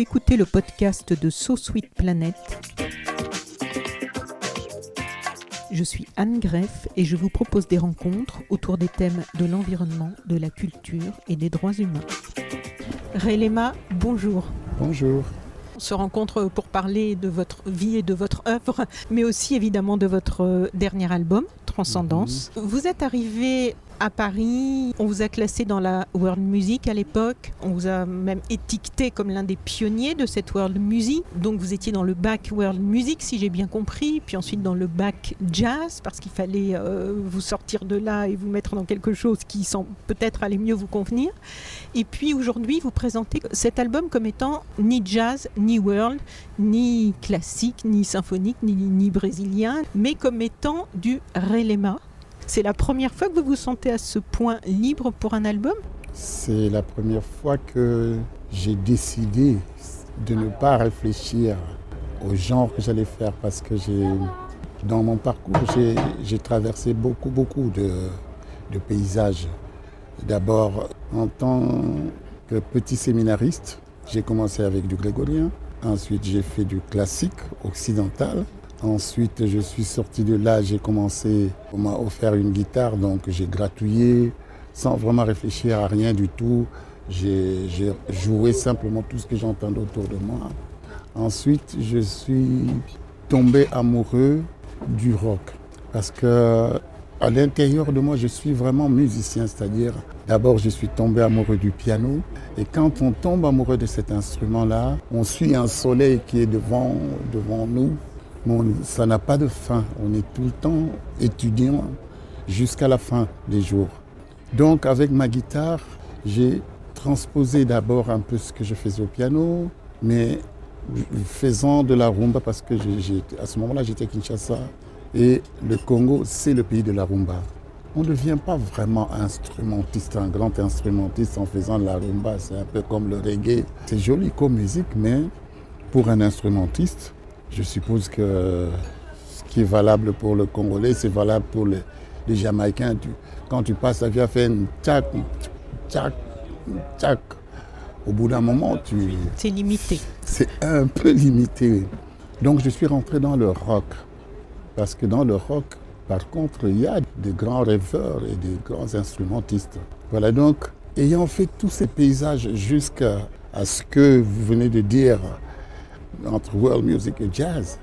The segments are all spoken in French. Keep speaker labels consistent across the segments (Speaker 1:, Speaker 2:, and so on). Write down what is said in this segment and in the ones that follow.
Speaker 1: Vous écoutez le podcast de So Sweet Planet. Je suis Anne Greff et je vous propose des rencontres autour des thèmes de l'environnement, de la culture et des droits humains. Rélema, bonjour.
Speaker 2: Bonjour.
Speaker 1: On se rencontre pour parler de votre vie et de votre œuvre, mais aussi évidemment de votre euh, dernier album, Transcendance. Vous êtes arrivé à Paris, on vous a classé dans la world music à l'époque, on vous a même étiqueté comme l'un des pionniers de cette world music. Donc vous étiez dans le bac world music si j'ai bien compris, puis ensuite dans le bac jazz parce qu'il fallait euh, vous sortir de là et vous mettre dans quelque chose qui peut-être allait mieux vous convenir. Et puis aujourd'hui, vous présentez cet album comme étant ni jazz, ni world, ni classique, ni symphonique, ni, ni brésilien, mais comme étant du relema. C'est la première fois que vous vous sentez à ce point libre pour un album
Speaker 2: C'est la première fois que j'ai décidé de ne pas réfléchir au genre que j'allais faire parce que dans mon parcours, j'ai, traversé beaucoup, beaucoup de paysages. D'abord, en tant que petit séminariste, j'ai commencé avec du grégorien. Ensuite, j'ai fait du classique occidental. Ensuite, je suis sorti de là, j'ai commencé, on m'a offert une guitare, donc j'ai gratouillé sans vraiment réfléchir à rien du tout. J'ai joué simplement tout ce que j'entendais autour de moi. Ensuite, je suis tombé amoureux du rock parce que à l'intérieur de moi, je suis vraiment musicien, c'est-à-dire d'abord je suis tombé amoureux du piano et quand on tombe amoureux de cet instrument-là, on suit un soleil qui est devant, devant nous Ça n'a pas de fin. On est tout le temps étudiant jusqu'à la fin des jours. Donc avec ma guitare, j'ai transposé d'abord un peu ce que je faisais au piano, mais faisant de la rumba parce que à ce moment-là j'étais à Kinshasa et le Congo c'est le pays de la rumba. On ne devient pas vraiment instrumentiste, un grand instrumentiste en faisant de la rumba. C'est un peu comme le reggae. C'est joli comme musique, mais pour un instrumentiste, je suppose que ce qui est valable pour le Congolais, c'est valable pour les, les Jamaïcains. Tu- quand tu passes, ça vient faire une tchac, tchac, tchac. Au bout d'un moment, tu,
Speaker 1: C'est limité.
Speaker 2: c'est un peu limité. Donc je suis rentré dans le rock. Parce que dans le rock, par contre, il y a des grands rêveurs et des grands instrumentistes. Voilà donc, ayant fait tous ces paysages jusqu'à à ce que vous venez de dire entre world music et jazz,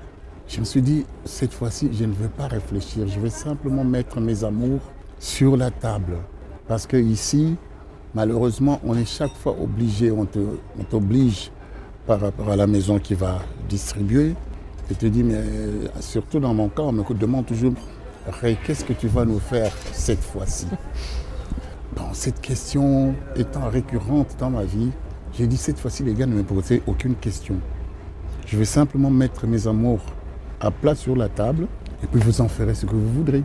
Speaker 2: je me suis dit, cette fois-ci, je ne vais pas réfléchir, je vais simplement mettre mes amours sur la table. Parce que ici, malheureusement, on est chaque fois obligé, on t'oblige par rapport à la maison qui va distribuer. Et te dit, mais euh, surtout dans mon cas, on me demande toujours, Ray, qu'est-ce que tu vas nous faire cette fois-ci? Bon, cette question étant récurrente dans ma vie, j'ai dit cette fois-ci, les gars, ne me posez aucune question. Je vais simplement mettre mes amours à plat sur la table et puis vous en ferez ce que vous voudrez.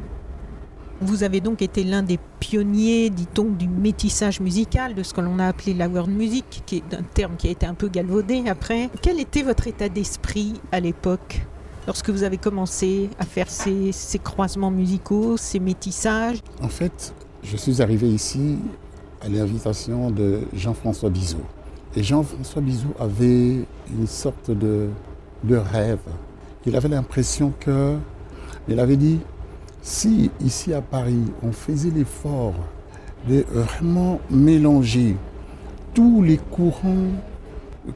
Speaker 1: Vous avez donc été l'un des pionniers, dit-on, du métissage musical, de ce que l'on a appelé la world music, qui est un terme qui a été un peu galvaudé après. Quel était votre état d'esprit à l'époque lorsque vous avez commencé à faire ces, ces croisements musicaux, ces métissages?
Speaker 2: En fait, je suis arrivé ici à l'invitation de Jean-François Bizot. Et Jean-François Bizot avait une sorte de, rêve. Il avait l'impression que, il avait dit, si ici à Paris, on faisait l'effort de vraiment mélanger tous les courants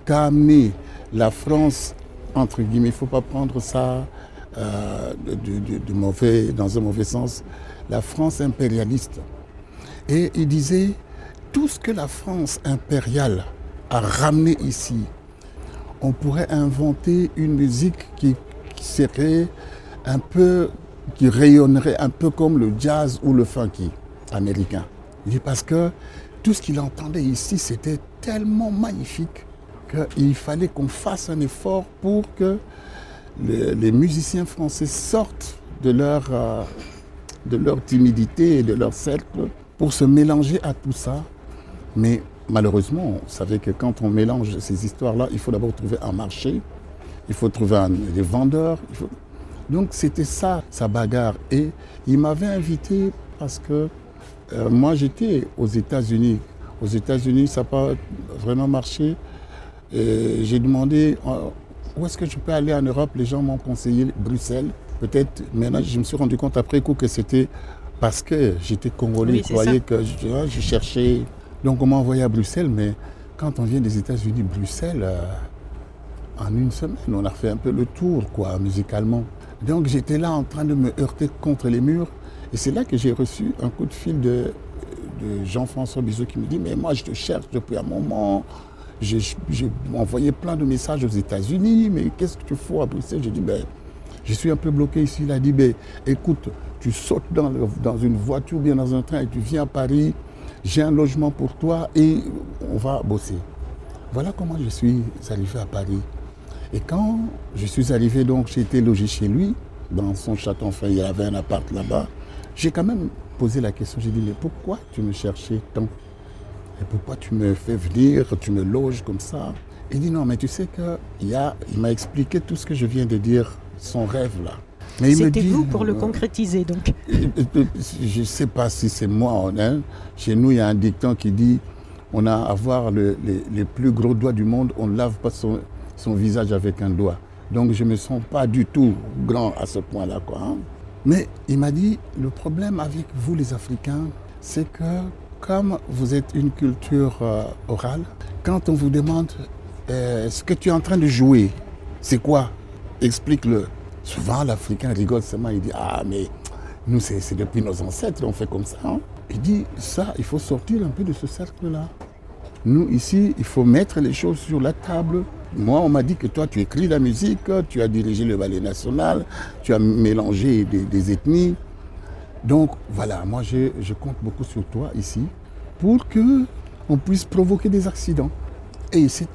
Speaker 2: qu'a amené la France, entre guillemets, il ne faut pas prendre ça euh, dans un mauvais sens, la France impérialiste. Et il disait, tout ce que la France impériale a ramené ici, on pourrait inventer une musique qui, serait un peu, qui rayonnerait un peu comme le jazz ou le funky. américain. Parce que tout ce qu'il entendait ici, c'était tellement magnifique qu'il fallait qu'on fasse un effort pour que les, musiciens français sortent de leur, euh, de leur timidité et de leur cercle pour se mélanger à tout ça. Mais malheureusement, on savait que quand on mélange ces histoires-là, il faut d'abord trouver un marché, il faut trouver des vendeurs. Donc c'était ça, sa bagarre. Et il m'avait invité parce que euh, moi j'étais aux États-Unis. Aux États-Unis, ça n'a pas vraiment marché. J'ai demandé euh, où est-ce que je peux aller en Europe? Les gens m'ont conseillé Bruxelles. Peut-être, maintenant je me suis rendu compte après coup que c'était parce que j'étais congolais. je croyais que je, cherchais. Donc on m'a envoyé à Bruxelles, mais quand on vient des États-Unis, Bruxelles, euh, en une semaine, on a fait un peu le tour, quoi, musicalement. Donc j'étais là en train de me heurter contre les murs. Et c'est là que j'ai reçu un coup de fil de, Jean-François Bizot qui me dit Mais moi, je te cherche depuis un moment. J'ai envoyé plein de messages aux États-Unis, mais qu'est-ce que tu fais à Bruxelles? J'ai dit ben, Je suis un peu bloqué ici. Il a dit ben, Écoute, tu sautes dans, une voiture, bien dans un train, et tu viens à Paris. J'ai un logement pour toi et on va bosser. Voilà comment je suis arrivé à Paris. Et quand je suis arrivé, donc j'ai été logé chez lui, dans son château, enfin il avait un appart là-bas, j'ai quand même posé la question, j'ai dit, mais pourquoi tu me cherchais tant? Et pourquoi tu me fais venir, tu me loges comme ça? Il dit, non, mais tu sais qu'il il m'a expliqué tout ce que je viens de dire, son rêve là.
Speaker 1: C'était vous pour le concrétiser donc
Speaker 2: Je ne sais pas si c'est moi. Hein. Chez nous, il y a un dicton qui dit on a à voir les, les, plus gros doigts du monde, on ne lave pas son, son visage avec un doigt. Donc je ne me sens pas du tout grand à ce point-là. Quoi, hein. Mais il m'a dit, le problème avec vous les Africains, c'est que comme vous êtes une culture euh, orale, quand on vous demande euh, ce que tu es en train de jouer, c'est quoi? Explique-le. Souvent l'Africain rigole seulement, il dit, ah mais nous c'est depuis nos ancêtres, on fait comme ça. Hein. Il dit, ça, il faut sortir un peu de ce cercle-là. Nous, ici, il faut mettre les choses sur la table. Moi, on m'a dit que toi, tu écris la musique, tu as dirigé le ballet national, tu as mélangé des, ethnies. Donc, voilà, moi, je, compte beaucoup sur toi ici pour que on puisse provoquer des accidents. Et il s'est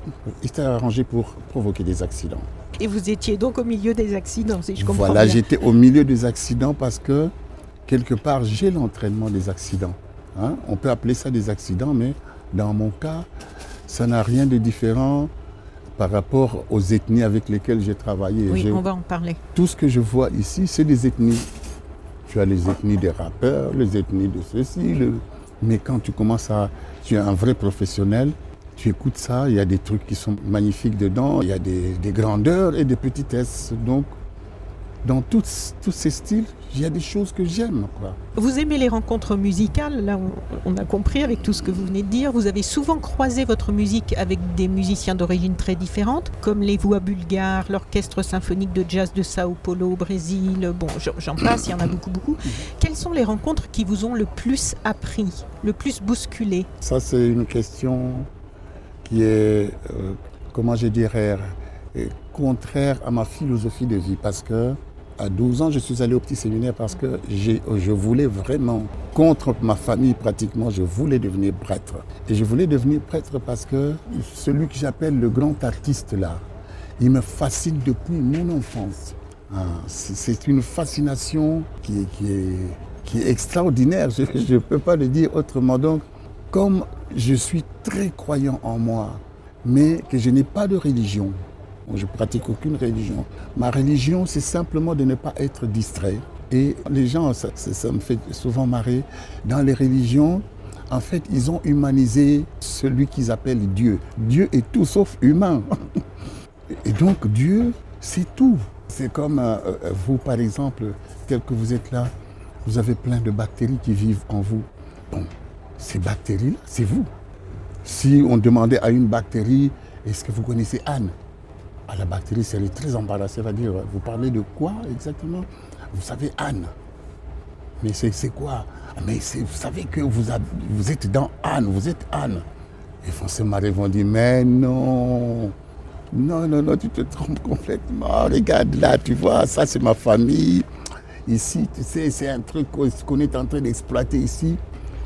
Speaker 2: arrangé pour provoquer des accidents.
Speaker 1: Et vous étiez donc au milieu des accidents, si je comprends
Speaker 2: voilà, bien. Voilà, j'étais au milieu des accidents parce que, quelque part, j'ai l'entraînement des accidents. Hein. On peut appeler ça des accidents, mais dans mon cas, ça n'a rien de différent par rapport aux ethnies avec lesquelles j'ai travaillé.
Speaker 1: Oui, on va en parler.
Speaker 2: Tout ce que je vois ici, c'est des ethnies. Tu as les ethnies des rappeurs, les ethnies de ceci. Mais quand tu commences à... Tu es un vrai professionnel, tu écoutes ça, il y a des trucs qui sont magnifiques dedans, il y a des, des grandeurs et des petitesses. Donc dans tous, tous ces styles, il y a des choses que j'aime.
Speaker 1: Vous aimez les rencontres musicales, là on, a compris avec tout ce que vous venez de dire. Vous avez souvent croisé votre musique avec des musiciens d'origine très différentes, comme les voix bulgares, l'orchestre symphonique de jazz de Sao Paulo au Brésil, bon j'en passe, il y en a beaucoup beaucoup. Quelles sont les rencontres qui vous ont le plus appris, le plus bousculé?
Speaker 2: Ça c'est une question qui est, euh, comment je dirais, contraire à ma philosophie de vie parce que à 12 ans, je suis allé au petit séminaire parce que je voulais vraiment, contre ma famille pratiquement, je voulais devenir prêtre. Et je voulais devenir prêtre parce que celui que j'appelle le grand artiste là, il me fascine depuis mon enfance. Ah, c'est une fascination qui, est, qui est extraordinaire, je ne peux pas le dire autrement. Donc, comme je suis très croyant en moi, mais que je n'ai pas de religion, je pratique aucune religion. Ma religion, c'est simplement de ne pas être distrait. Et les gens, ça, me fait souvent marrer, dans les religions, en fait, ils ont humanisé celui qu'ils appellent Dieu. Dieu est tout sauf humain. Et donc Dieu, c'est tout. C'est comme euh, euh, vous, par exemple, tel que vous êtes là, vous avez plein de bactéries qui vivent en vous. Bon, ces bactéries-là, c'est vous. Si on demandait à une bactérie, est-ce que vous connaissez Anne? À la bactérie, c'est très embarrassée. Elle va dire, vous parlez de quoi exactement? Vous savez, Anne. Mais c'est quoi? Ah, Mais vous savez que vous, êtes dans Anne, vous êtes Anne. Et François Marie vont dire, mais non, non, non, non, tu te trompes complètement. Regarde là, tu vois, ça c'est ma famille. Ici, tu sais, c'est un truc qu'on est en train d'exploiter ici.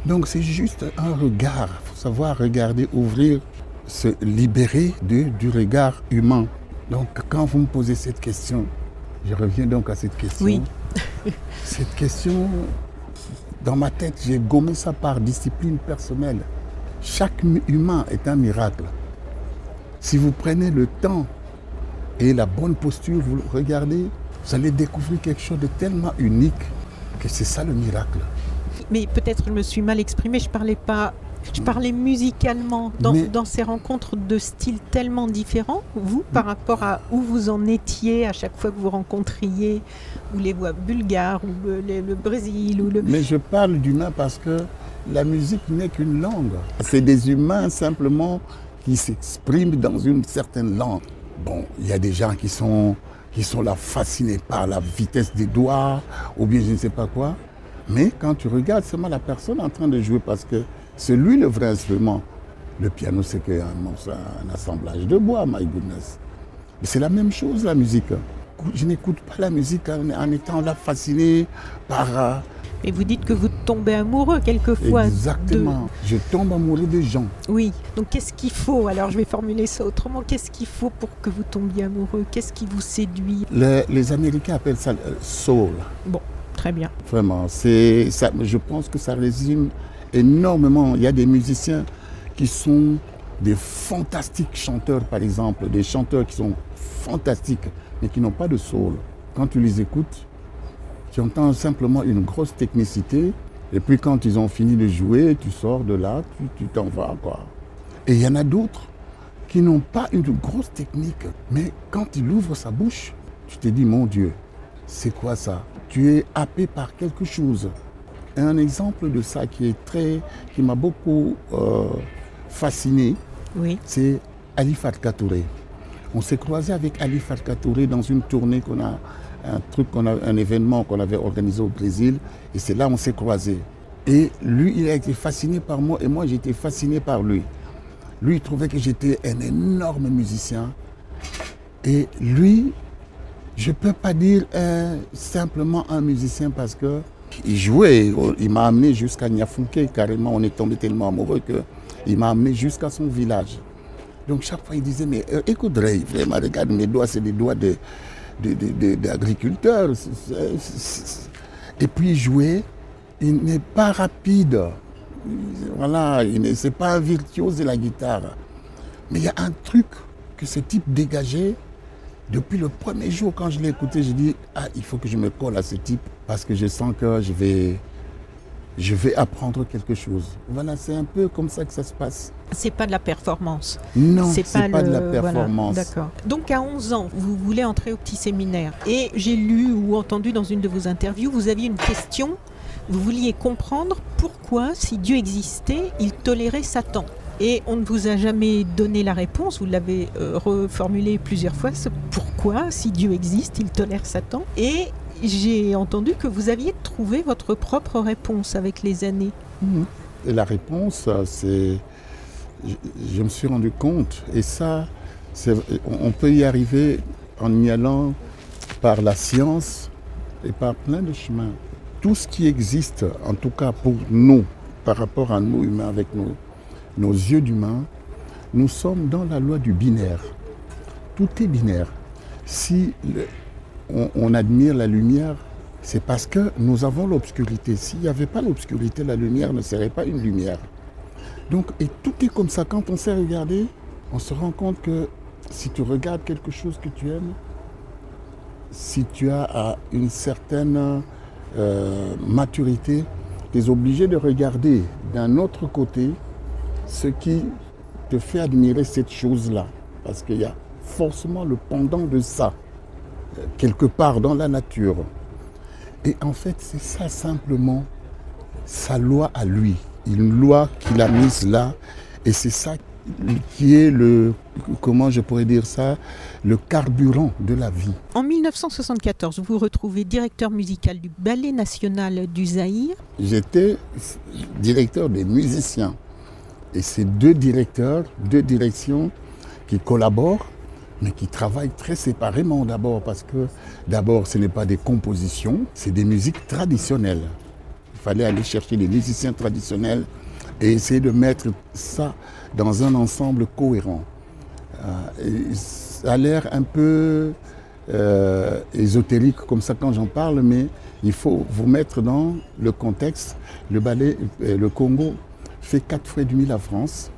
Speaker 2: Donc c'est juste un regard. Il faut savoir regarder, ouvrir, se libérer de, du regard humain. Donc quand vous me posez cette question, je reviens donc à cette question.
Speaker 1: Oui.
Speaker 2: cette question, dans ma tête, j'ai gommé ça par discipline personnelle. Chaque humain est un miracle. Si vous prenez le temps et la bonne posture, vous regardez, vous allez découvrir quelque chose de tellement unique que c'est ça le miracle.
Speaker 1: Mais peut-être je me suis mal exprimée, je parlais pas. Je parlais musicalement dans,
Speaker 2: Mais-
Speaker 1: dans ces rencontres de styles tellement différents, vous, par rapport à où vous en étiez à chaque fois que vous rencontriez, ou les voix bulgares, ou le, le- le Brésil, ou le...
Speaker 2: Mais je parle d'humain parce que la musique n'est qu'une langue. C'est des humains simplement qui s'expriment dans une certaine langue. Bon, il y a des gens qui sont, qui sont là fascinés par la vitesse des doigts ou bien je ne sais pas quoi. Mais quand tu regardes seulement la personne en train de jouer parce que c'est lui le vrai instrument. Le piano, c'est qu'un morceau- un assemblage de bois, my goodness. Mais c'est la même chose, la musique. Je n'écoute pas la musique en, en étant là fasciné par... euh,
Speaker 1: Et vous dites que vous tombez amoureux quelquefois. de-
Speaker 2: Exactement. Je tombe amoureux des gens.
Speaker 1: Oui. Donc qu'est-ce qu'il faut? Alors je vais formuler ça autrement. Qu'est-ce qu'il faut pour que vous tombiez amoureux? Qu'est-ce qui vous séduit?
Speaker 2: Les, les Américains appellent ça euh, soul.
Speaker 1: Bon, bien.
Speaker 2: Vraiment. C'est, ça, je pense que ça résume énormément. Il y a des musiciens qui sont des fantastiques chanteurs, par exemple, des chanteurs qui sont fantastiques, mais qui n'ont pas de soul. Quand tu les écoutes, tu entends simplement une grosse technicité, et puis quand ils ont fini de jouer, tu sors de là, tu, tu t'en vas, quoi. Et il y en a d'autres qui n'ont pas une grosse technique, mais quand il ouvre sa bouche, tu te dis, mon Dieu, c'est quoi ça? Tu es happé par quelque chose. Un exemple de ça qui est très, qui m'a beaucoup euh, fasciné,
Speaker 1: Oui.
Speaker 2: c'est Ali Farka Touré. On s'est croisé avec Ali Farka Touré dans une tournée qu'on a, un truc qu'on a, un événement qu'on avait organisé au Brésil, et c'est là on s'est croisés. Et lui, il a été fasciné par moi, et moi j'ai été fasciné par lui. Lui, il trouvait que j'étais un énorme musicien, et lui, je ne peux pas dire un- simplement un musicien parce que il jouait, il m'a amené jusqu'à Niafunke, carrément, on est tombé tellement amoureux qu'il m'a amené jusqu'à son village. Donc chaque fois, il disait, mais euh, écoute Ray, vraiment, regarde, mes doigts, c'est des doigts de- de- de- de- d'agriculteurs. C'est- Et puis il jouait, il n'est pas rapide. Voilà, c'est pas un virtuose de la guitare. Mais il y a un truc que ce type dégageait. Depuis le premier jour, quand je l'ai écouté, j'ai dit, ah, il faut que je me colle à ce type parce que je sens que je vais, je vais apprendre quelque chose. Voilà, c'est un peu comme ça que ça se passe.
Speaker 1: C'est pas de la performance.
Speaker 2: Non, c'est pas, de la
Speaker 1: voilà,
Speaker 2: performance.
Speaker 1: D'accord. Donc à 11 ans, vous voulez entrer au petit séminaire. Et j'ai lu ou entendu dans une de vos interviews, vous aviez une question. Vous vouliez comprendre pourquoi, si Dieu existait, il tolérait Satan. Et on ne vous a jamais donné la réponse, vous l'avez euh, reformulé plusieurs fois, pourquoi, si Dieu existe, il tolère Satan. Et j'ai entendu que vous aviez trouvé votre propre réponse avec les années.
Speaker 2: Et la réponse, c'est. Je, me suis rendu compte, et ça, on peut y arriver en y allant par la science et par plein de chemins. Tout ce qui existe, en tout cas pour nous, par rapport à nous humains, avec nos, nos yeux d'humains, nous sommes dans la loi du binaire. Tout est binaire. Si on, admire la lumière, c'est parce que nous avons l'obscurité. S'il n'y avait pas l'obscurité, la lumière ne serait pas une lumière. Donc, et tout est comme ça. Quand on sait regarder, on se rend compte que si tu regardes quelque chose que tu aimes, si tu as une certaine euh, maturité, tu es obligé de regarder d'un autre côté ce qui te fait admirer cette chose-là. Parce qu'il y a forcément le pendant de ça, euh, quelque part dans la nature. Et en fait, c'est ça simplement sa loi à lui, une loi qu'il a mise là, et c'est ça qui est le, comment je pourrais dire ça, le carburant de la vie.
Speaker 1: En 1974, vous vous retrouvez directeur musical du Ballet national du Zaïre.
Speaker 2: J'étais directeur des musiciens. Et c'est deux directeurs, deux directions qui collaborent, mais qui travaillent très séparément d'abord, parce que d'abord, ce n'est pas des compositions, c'est des musiques traditionnelles. Il fallait aller chercher les musiciens traditionnels et essayer de mettre ça dans un ensemble cohérent. Euh, ça a l'air un peu euh, ésotérique comme ça quand j'en parle, mais il faut vous mettre dans le contexte. Le ballet, euh, le Congo fait quatre fois et demi la France,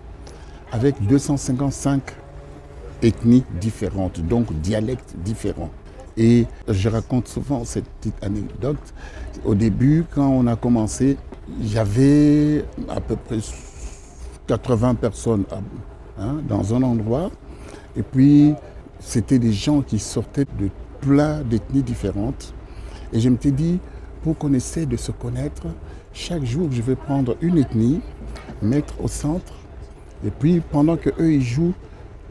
Speaker 2: avec 255 ethnies différentes, donc dialectes différents. Et je raconte souvent cette petite anecdote. Au début, quand on a commencé, avait à peu près 80 personnes hein, dans un endroit. Et puis, c'était des gens qui sortaient de plein d'ethnies différentes. Et je me suis dit, pour qu'on essaie de se connaître, chaque jour, je vais prendre une ethnie, mettre au centre. Et puis, pendant qu'eux, ils jouent,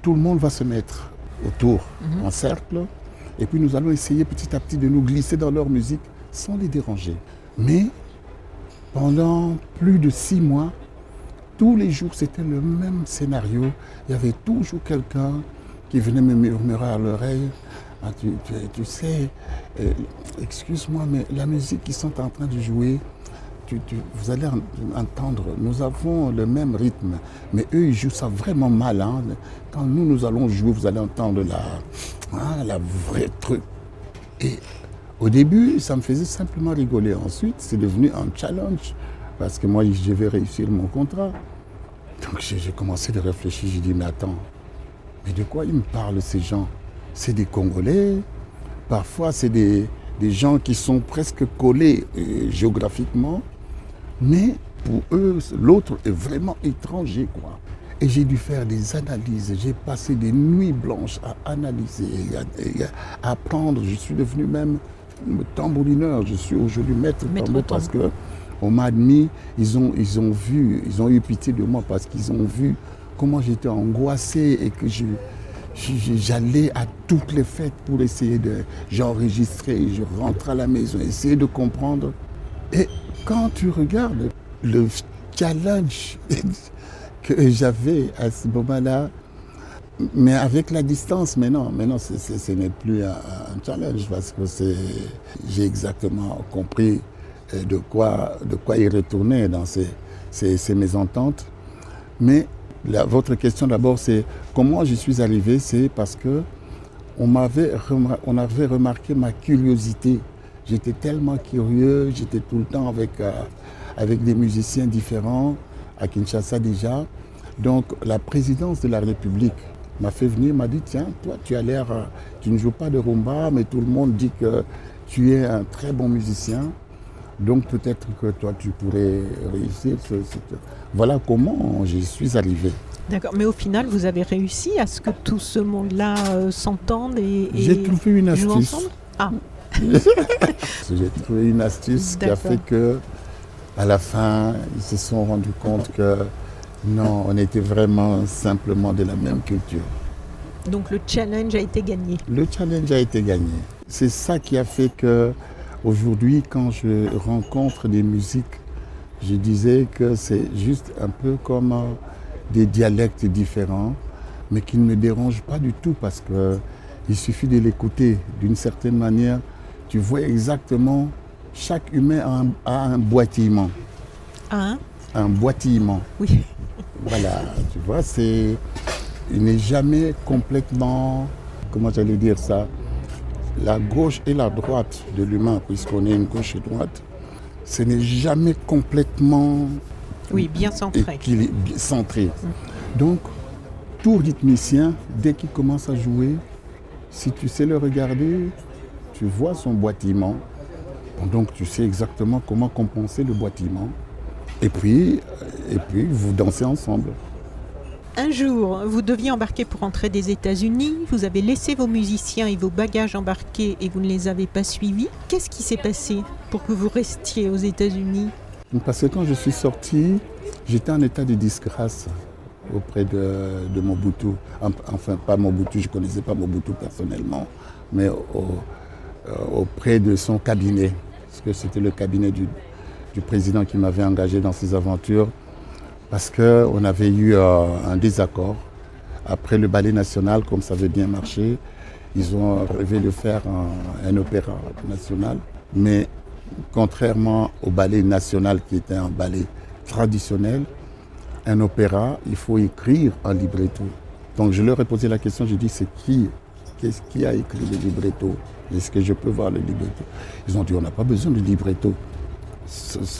Speaker 2: tout le monde va se mettre autour, mhm. en cercle. Et puis, nous allons essayer petit à petit de nous glisser dans leur musique sans les déranger. Mais pendant plus de six mois, tous les jours, c'était le même scénario. Il y avait toujours quelqu'un qui venait me murmurer à l'oreille. Ah, tu, sais, euh, excuse-moi, mais la musique qu'ils sont en train de jouer, vous allez entendre, nous avons le même rythme, mais eux, ils jouent ça vraiment mal. Hein. Quand nous, nous allons jouer, vous allez entendre la, hein, la vraie truc. Et au début, ça me faisait simplement rigoler. Ensuite, c'est devenu un challenge parce que moi, je vais réussir mon contrat. Donc j'ai commencé à réfléchir, j'ai dit, mais attends, mais de quoi ils me parlent ces gens? C'est des Congolais, parfois c'est des, gens qui sont presque collés euh, géographiquement, mais pour eux, l'autre est vraiment étranger, quoi. Et j'ai dû faire des analyses, j'ai passé des nuits blanches à analyser, à, apprendre. Je suis devenu même tambourineur, je suis aujourd'hui maître, maître parce que on m'a admis, ils ont, ils ont vu, ils ont eu pitié de moi parce qu'ils ont vu comment j'étais angoissé et que je, j'allais à toutes les fêtes pour essayer de j'enregistrais, je rentre à la maison, essayer de comprendre. Et quand tu regardes le challenge que j'avais à ce moment-là, mais avec la distance, mais non, ce n'est plus un, challenge parce que j'ai exactement compris euh, de quoi, y retourner dans ces, mésententes. Mais votre question d'abord, c'est comment je suis arrivé C'est parce que on, m'avait on avait remarqué ma curiosité. J'étais tellement curieux, j'étais tout le temps avec, euh, avec des musiciens différents, à Kinshasa déjà. Donc la présidence de la République m'a fait venir, m'a dit, tiens, toi tu as l'air, euh, tu ne joues pas de rumba, mais tout le monde dit que tu es un très bon musicien. Donc peut-être que toi, tu pourrais réussir. Voilà comment j'y suis arrivé.
Speaker 1: D'accord, mais au final, vous avez réussi à ce que tout ce monde-là euh, s'entende et,
Speaker 2: J'ai trouvé une astuce. Ah. J'ai trouvé une astuce qui a fait que, à la fin, ils se sont rendus compte que non, on était vraiment simplement de la même culture.
Speaker 1: Donc le challenge a été gagné.
Speaker 2: Le challenge a été gagné. C'est ça qui a fait que Aujourd'hui, quand je rencontre des musiques, je disais que c'est juste un peu comme euh, des dialectes différents, mais qui ne me dérangent pas du tout parce qu'il suffit de l'écouter d'une certaine manière. Tu vois exactement, chaque humain a un, boitillement.
Speaker 1: Un
Speaker 2: Un boitillement.
Speaker 1: Oui.
Speaker 2: Voilà, tu vois, c'est. Il n'est jamais complètement. Comment j'allais dire ça la gauche et la droite de l'humain, puisqu'on est une gauche et droite, ce n'est jamais complètement
Speaker 1: oui, bien centré.
Speaker 2: centré. Mm. Donc, tout rythmicien, dès qu'il commence à jouer, si tu sais le regarder, tu vois son boitement. Donc, tu sais exactement comment compenser le boitement. Et puis, et puis vous dansez ensemble.
Speaker 1: Un jour, vous deviez embarquer pour rentrer des États-Unis, vous avez laissé vos musiciens et vos bagages embarqués et vous ne les avez pas suivis. Qu'est-ce qui s'est passé pour que vous restiez aux États-Unis?
Speaker 2: Parce que quand je suis sorti, j'étais en état de disgrâce auprès de, de Mobutu. Enfin, pas Mobutu, je ne connaissais pas Mobutu personnellement, mais euh, auprès de son cabinet, parce que c'était le cabinet du, président qui m'avait engagé dans ces aventures parce qu'on avait eu euh, un désaccord. Après le ballet national, comme ça avait bien marché, ils ont rêvé de faire un, opéra national. Mais contrairement au ballet national qui était un ballet traditionnel, un opéra, il faut écrire un libretto. Donc je leur ai posé la question, j'ai dit c'est qui? Qui a écrit le libretto? Est-ce que je peux voir le libretto Ils ont dit on n'a pas besoin de libretto.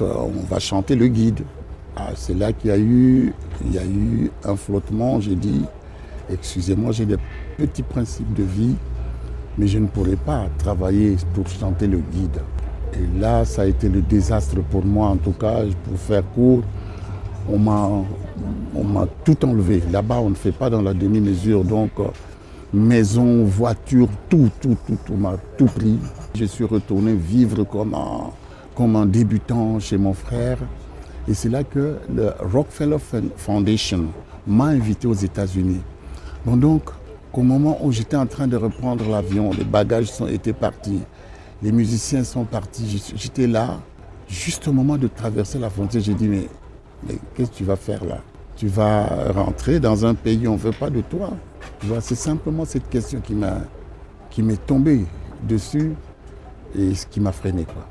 Speaker 2: on va chanter le guide. Ah, c'est là qu'il y a eu, y a eu un flottement. J'ai dit, excusez-moi, j'ai des petits principes de vie, mais je ne pourrais pas travailler pour chanter le guide. Et là, ça a été le désastre pour moi, en tout cas, pour faire court. On m'a, tout enlevé. Là-bas, on ne fait pas dans la demi-mesure. Donc, maison, voiture, tout, tout, tout, tout m'a tout pris. Je suis retourné vivre comme un, débutant chez mon frère. Et c'est là que le Rockefeller Foundation m'a invité aux États-Unis. Bon, donc, au moment où j'étais en train de reprendre l'avion, les bagages été partis, les musiciens sont partis, j'étais là, juste au moment de traverser la frontière, j'ai dit, mais, mais qu'est-ce que tu vas faire là? Tu vas rentrer dans un pays où on ne veut pas de toi. C'est simplement cette question qui m'a qui m'est tombée dessus et ce qui m'a freiné. Quoi.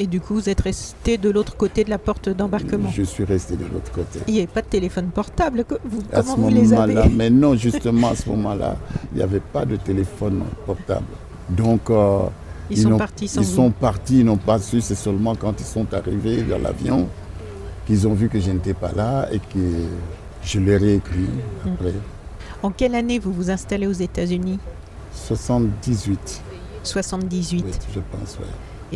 Speaker 1: Et du coup, vous êtes resté de l'autre côté de la porte d'embarquement?
Speaker 2: Je suis resté de l'autre côté.
Speaker 1: Il n'y avait pas de téléphone portable vous,
Speaker 2: À ce moment-là, mais non, justement, à ce moment-là, il n'y avait pas de téléphone portable. Donc, euh,
Speaker 1: ils, sont partis
Speaker 2: Ils sont partis, ils n'ont pas su. C'est seulement quand ils sont arrivés dans l'avion qu'ils ont vu que je n'étais pas là et que je leur ai écrit après.
Speaker 1: En quelle année vous vous installez aux États-Unis?
Speaker 2: 78.
Speaker 1: 78.
Speaker 2: Oui, je pense, oui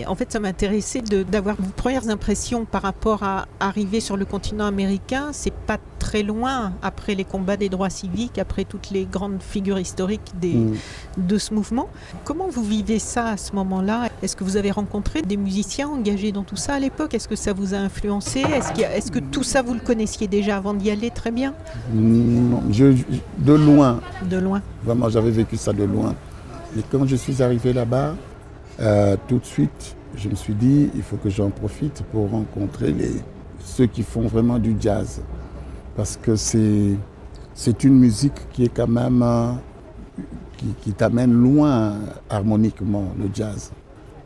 Speaker 1: en fait, ça m'intéressait d'avoir vos premières impressions par rapport à arriver sur le continent américain. C'est pas très loin après les combats des droits civiques, après toutes les grandes figures historiques mm. de ce mouvement. Comment vous vivez ça à ce moment-là? Est-ce que vous avez rencontré des musiciens engagés dans tout ça à l'époque? Est-ce que ça vous a influencé? Est-ce que tout ça vous le connaissiez déjà avant d'y aller très bien?
Speaker 2: Non, De loin.
Speaker 1: De loin.
Speaker 2: Vraiment, j'avais vécu ça de loin. Et quand je suis arrivé là-bas, euh, tout de suite, je me suis dit, il faut que j'en profite pour rencontrer les, ceux qui font vraiment du jazz. Parce que c'est, une musique qui est quand même, euh, qui, t'amène loin harmoniquement, le jazz.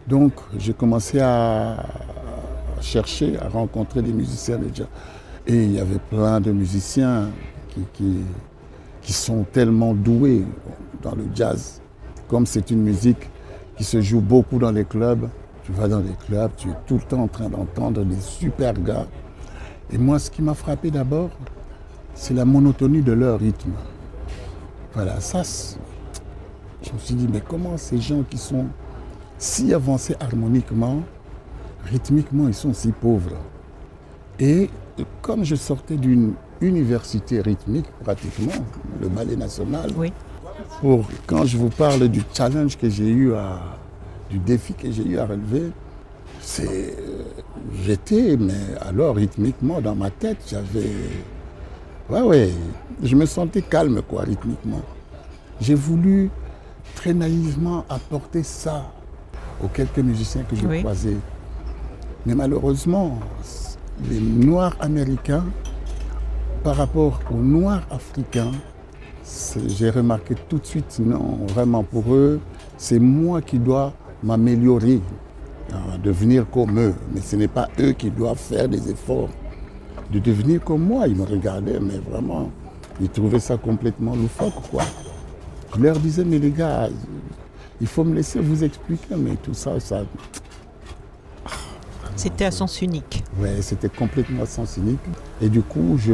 Speaker 2: Donc, j'ai commencé à chercher, à rencontrer des musiciens de jazz. Et il y avait plein de musiciens qui, qui sont tellement doués dans le jazz. Comme c'est une musique qui se joue beaucoup dans les clubs. Tu vas dans les clubs, tu es tout le temps en train d'entendre des super gars. Et moi, ce qui m'a frappé d'abord, c'est la monotonie de leur rythme. Voilà, ça, je me suis dit, mais comment ces gens qui sont si avancés harmoniquement, rythmiquement, ils sont si pauvres? Et comme je sortais d'une université rythmique, pratiquement, le ballet national,
Speaker 1: oui
Speaker 2: pour quand je vous parle du challenge que j'ai eu à, du défi que j'ai eu à relever, c'est, j'étais, mais alors rythmiquement dans ma tête, j'avais, ouais, ouais, je me sentais calme quoi, rythmiquement. J'ai voulu très naïvement apporter ça aux quelques musiciens que j'ai croisés. Mais malheureusement, les Noirs américains, par rapport aux Noirs africains, j'ai remarqué tout de suite, non, vraiment pour eux, c'est moi qui dois m'améliorer, hein, devenir comme eux. Mais ce n'est pas eux qui doivent faire des efforts de devenir comme moi. Ils me regardaient, mais vraiment, ils trouvaient ça complètement loufoque, quoi. Je leur disais, mais les gars, il faut me laisser vous expliquer, mais tout ça, ça...
Speaker 1: C'était à sens unique.
Speaker 2: Oui, c'était complètement à sens unique. Et du coup, je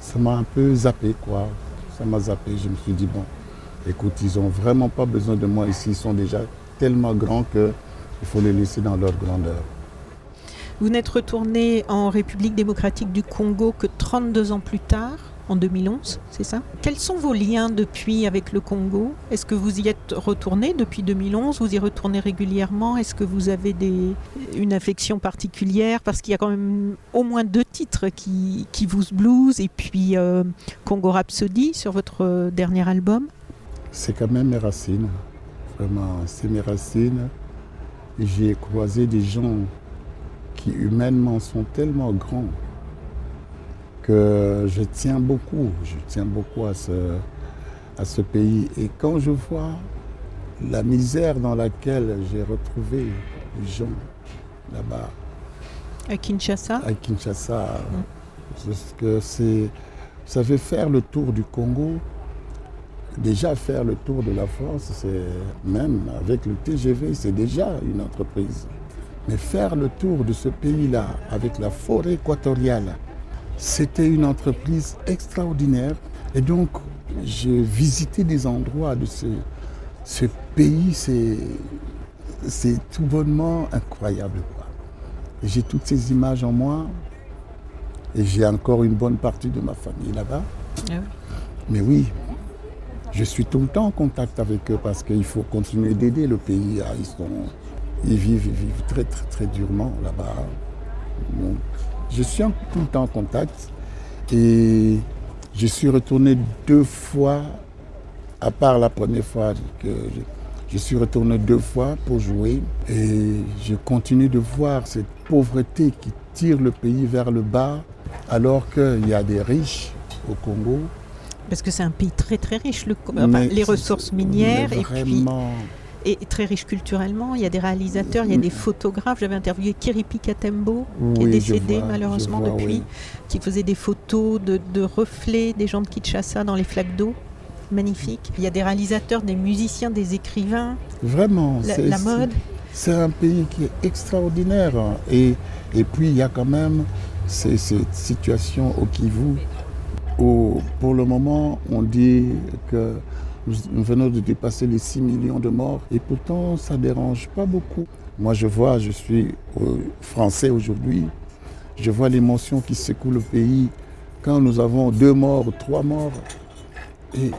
Speaker 2: ça m'a un peu zappé, quoi ça m'a zappé. Je me suis dit, bon, écoute, ils n'ont vraiment pas besoin de moi ici. Ils sont déjà tellement grands qu'il faut les laisser dans leur grandeur.
Speaker 1: Vous n'êtes retourné en République démocratique du Congo que 32 ans plus tard, en 2011, c'est ça? Quels sont vos liens depuis avec le Congo? Est-ce que vous y êtes retourné depuis 2011 Vous y retournez régulièrement? Est-ce que vous avez des, une affection particulière? Parce qu'il y a quand même au moins deux titres qui, qui vous blues et puis euh, Congo Rhapsody sur votre euh, dernier album.
Speaker 2: C'est quand même mes racines. Vraiment, c'est mes racines. J'ai croisé des gens qui humainement sont tellement grands que je tiens beaucoup, je tiens beaucoup à ce, à ce pays. Et quand je vois la misère dans laquelle j'ai retrouvé de gens là-bas
Speaker 1: À Kinshasa?
Speaker 2: À Kinshasa. Parce que c'est, ça veut faire le tour du Congo. Déjà faire le tour de la France, c'est même avec le TGV, c'est déjà une entreprise. Mais faire le tour de ce pays-là avec la forêt équatoriale, c'était une entreprise extraordinaire. Et donc, j'ai visité des endroits de ce, ce pays, c'est, tout bonnement incroyable. J'ai toutes ces images en moi. Et j'ai encore une bonne partie de ma famille là-bas.
Speaker 1: Ah oui.
Speaker 2: Mais oui, je suis tout le temps en contact avec eux parce qu'il faut continuer d'aider le pays. Ils, sont, ils, vivent, ils vivent très très très durement là-bas. Je suis en- tout le temps en contact. Et je suis retourné deux fois, à part la première fois que je, je suis retourné deux fois pour jouer. Et je continue de voir cette pauvreté qui tire le pays vers le bas alors qu'il y a des riches au Congo.
Speaker 1: Parce que c'est un pays très très riche, le, enfin,
Speaker 2: Mais
Speaker 1: les ressources minières et puis
Speaker 2: vraiment,
Speaker 1: et très riche culturellement. Il y a des réalisateurs, il y a des photographes. J'avais interviewé Kiripi Katembo, qui est décédé
Speaker 2: vois,
Speaker 1: malheureusement
Speaker 2: vois,
Speaker 1: depuis,
Speaker 2: oui.
Speaker 1: qui faisait des photos de, de reflets des gens de Kinshasa dans les flaques d'eau. Magnifique. Il y a des réalisateurs, des musiciens, des écrivains,
Speaker 2: Vraiment,
Speaker 1: la,
Speaker 2: c'est-
Speaker 1: la mode.
Speaker 2: C'est un pays qui est extraordinaire. Et, et puis, il y a quand même ces- cette situation au Kivu où, pour le moment, on dit que nous, venons de dépasser les 6 millions de morts. Et pourtant, ça ne dérange pas beaucoup. Moi, je vois, je suis euh, français aujourd'hui, je vois l'émotion qui secoue le pays quand nous avons deux morts, trois morts. Et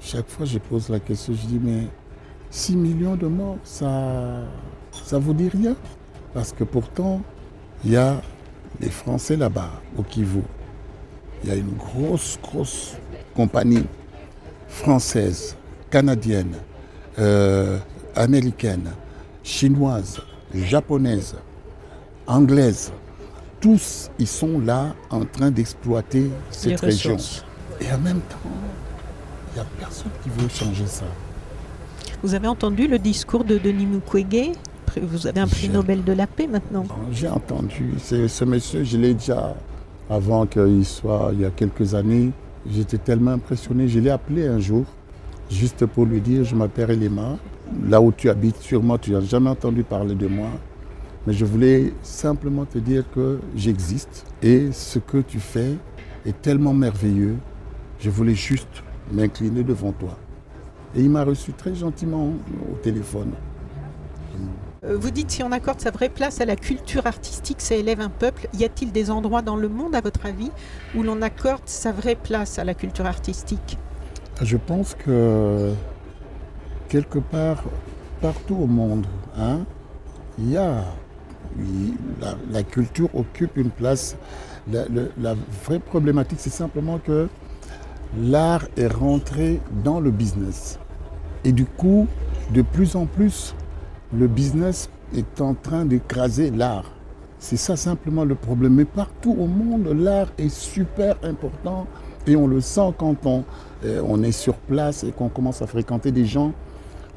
Speaker 2: chaque fois, je pose la question, je dis, mais 6 millions de morts, ça ça vous dit rien? Parce que pourtant, il y a les Français là-bas, au Kivu. Il y a une grosse, grosse compagnie française, canadienne, euh, américaine, chinoise, japonaise, anglaise. Tous, ils sont là en train d'exploiter cette région. Et en même temps, il n'y a personne qui veut changer ça.
Speaker 1: Vous avez entendu le discours de Denis Mukwege? Vous avez un prix Nobel de la paix maintenant.
Speaker 2: J'ai entendu, ce monsieur, je l'ai déjà, avant qu'il soit, il y a quelques années, j'étais tellement impressionné, je l'ai appelé un jour, juste pour lui dire, je m'appelle Elema, là où tu habites, sûrement tu n'as jamais entendu parler de moi, mais je voulais simplement te dire que j'existe et ce que tu fais est tellement merveilleux, je voulais juste m'incliner devant toi. Et il m'a reçu très gentiment au téléphone.
Speaker 1: Euh, Vous dites si on accorde sa vraie place à la culture artistique, ça élève un peuple. Y a-t-il des endroits dans le monde, à votre avis, où l'on accorde sa vraie place à la culture artistique?
Speaker 2: Je pense que quelque part, partout au monde, hein, y a la, culture occupe une place. La vraie problématique, c'est simplement que l'art est rentré dans le business. Et du coup, de plus en plus, le business est en train d'écraser l'art. C'est ça simplement le problème. Mais partout au monde, l'art est super important et on le sent quand on, euh, est sur place et qu'on commence à fréquenter des gens.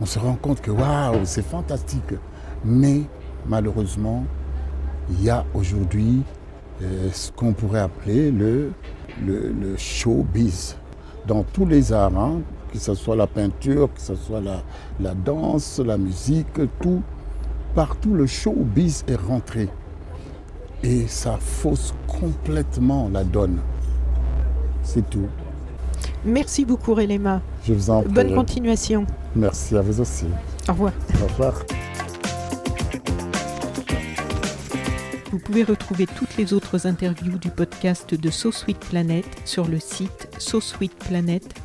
Speaker 2: On se rend compte que waouh, c'est fantastique. Mais malheureusement, il y a aujourd'hui euh, ce qu'on pourrait appeler le, le, le showbiz dans tous les arts, hein, que ce soit la peinture, que ce soit la, la danse, la musique, tout. Partout, le showbiz est rentré. Et ça fausse complètement la donne. C'est tout.
Speaker 1: Merci beaucoup, Relema.
Speaker 2: Je vous en prie.
Speaker 1: Bonne continuation.
Speaker 2: Merci à vous aussi.
Speaker 1: Au revoir.
Speaker 2: Au revoir.
Speaker 1: Vous pouvez retrouver toutes les autres interviews du podcast de So Sweet Planet sur le site sosweetplanet.com.